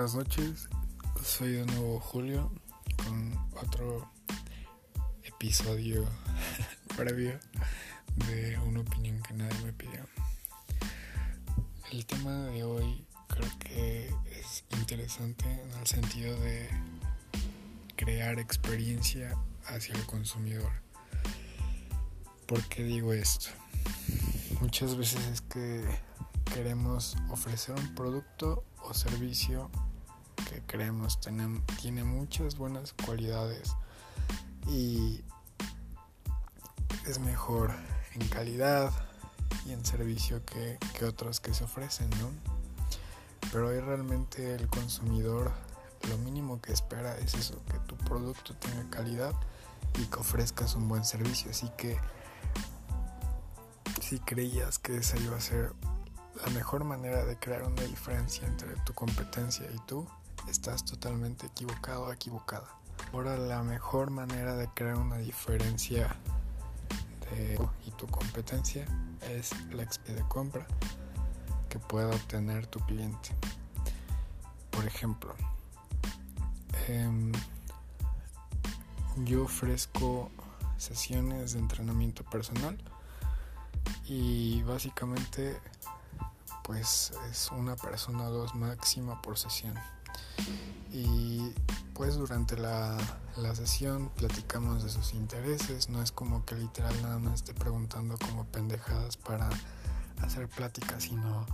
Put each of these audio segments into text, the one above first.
buenas noches. Soy de nuevo Julio con otro episodio previo de una opinión que nadie me pidió. El tema de hoy creo que es interesante en el sentido de crear experiencia hacia el consumidor. ¿Por qué digo esto? Muchas veces es que queremos ofrecer un producto o servicio creemos tiene, tiene muchas buenas cualidades y es mejor en calidad y en servicio que, que otros que se ofrecen, ¿no? Pero hoy realmente el consumidor lo mínimo que espera es eso, que tu producto tenga calidad y que ofrezcas un buen servicio. Así que si creías que esa iba a ser la mejor manera de crear una diferencia entre tu competencia y tú, estás totalmente equivocado o equivocada. Ahora la mejor manera de crear una diferencia de y tu competencia es la XP de compra que pueda obtener tu cliente. Por ejemplo, em, yo ofrezco sesiones de entrenamiento personal y básicamente pues es una persona dos máxima por sesión. Y pues durante la, la, sesión platicamos de sus intereses, no es como que literal nada más esté preguntando como pendejadas para hacer pláticas, sino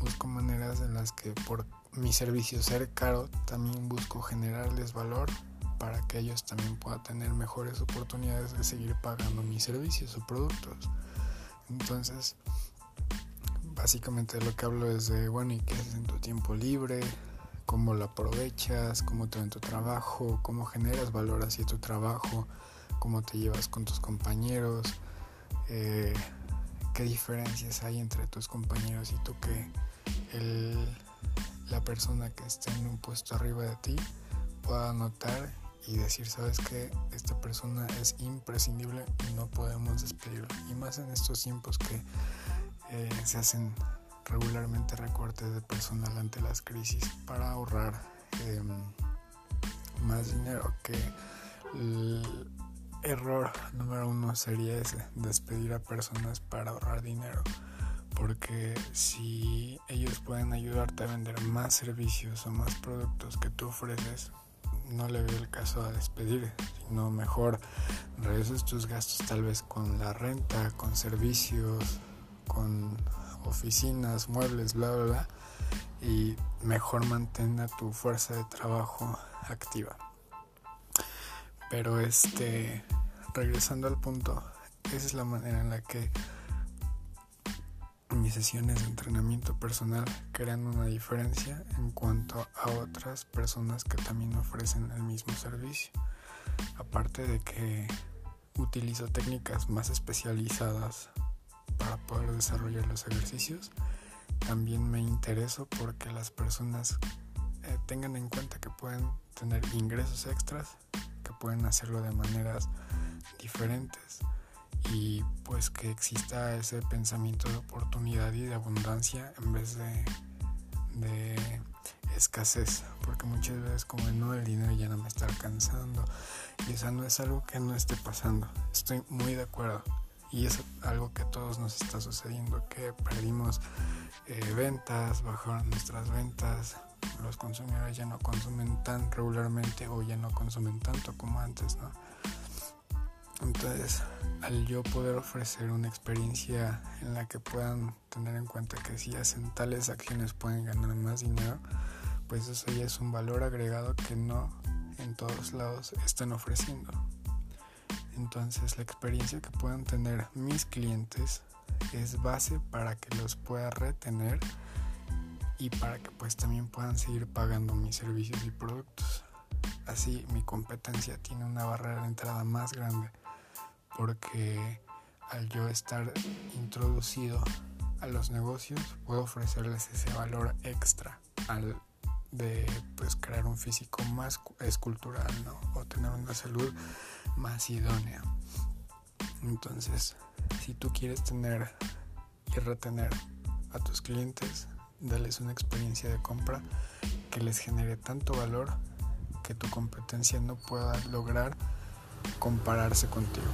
busco maneras en las que por mi servicio ser caro también busco generarles valor para que ellos también puedan tener mejores oportunidades de seguir pagando mis servicios o productos. Entonces, básicamente lo que hablo es de, bueno, ¿y qué haces en tu tiempo libre? ¿Cómo lo aprovechas? ¿Cómo te va en tu trabajo? ¿Cómo generas valor hacia tu trabajo? ¿Cómo te llevas con tus compañeros? Eh, ¿Qué diferencias hay entre tus compañeros y tú que la persona que está en un puesto arriba de ti pueda notar y decir, sabes que esta persona es imprescindible y no podemos despedirlo. Y más en estos tiempos que eh, se hacen regularmente recortes de personal ante las crisis para ahorrar em, más dinero que el error número uno sería ese despedir a personas para ahorrar dinero porque si ellos pueden ayudarte a vender más servicios o más productos que tú ofreces no le veo el caso a despedir sino mejor reduces tus gastos tal vez con la renta con servicios con oficinas, muebles, bla, bla, bla, y mejor mantenga tu fuerza de trabajo activa. Pero este, regresando al punto, esa es la manera en la que mis sesiones de entrenamiento personal crean una diferencia en cuanto a otras personas que también ofrecen el mismo servicio. Aparte de que utilizo técnicas más especializadas para poder desarrollar los ejercicios. También me intereso porque las personas eh, tengan en cuenta que pueden tener ingresos extras, que pueden hacerlo de maneras diferentes y pues que exista ese pensamiento de oportunidad y de abundancia en vez de, de escasez, porque muchas veces como no el dinero ya no me está alcanzando y eso no es algo que no esté pasando, estoy muy de acuerdo y es algo que a todos nos está sucediendo, que perdimos eh, ventas, bajaron nuestras ventas, los consumidores ya no consumen tan regularmente o ya no consumen tanto como antes, ¿no? Entonces, al yo poder ofrecer una experiencia en la que puedan tener en cuenta que si hacen tales acciones pueden ganar más dinero, pues eso ya es un valor agregado que no en todos lados están ofreciendo. Entonces la experiencia que puedan tener mis clientes es base para que los pueda retener y para que pues también puedan seguir pagando mis servicios y productos. Así mi competencia tiene una barrera de entrada más grande porque al yo estar introducido a los negocios puedo ofrecerles ese valor extra al de pues crear un físico más escultural ¿no? o tener una salud más idónea entonces si tú quieres tener y retener a tus clientes dales una experiencia de compra que les genere tanto valor que tu competencia no pueda lograr compararse contigo.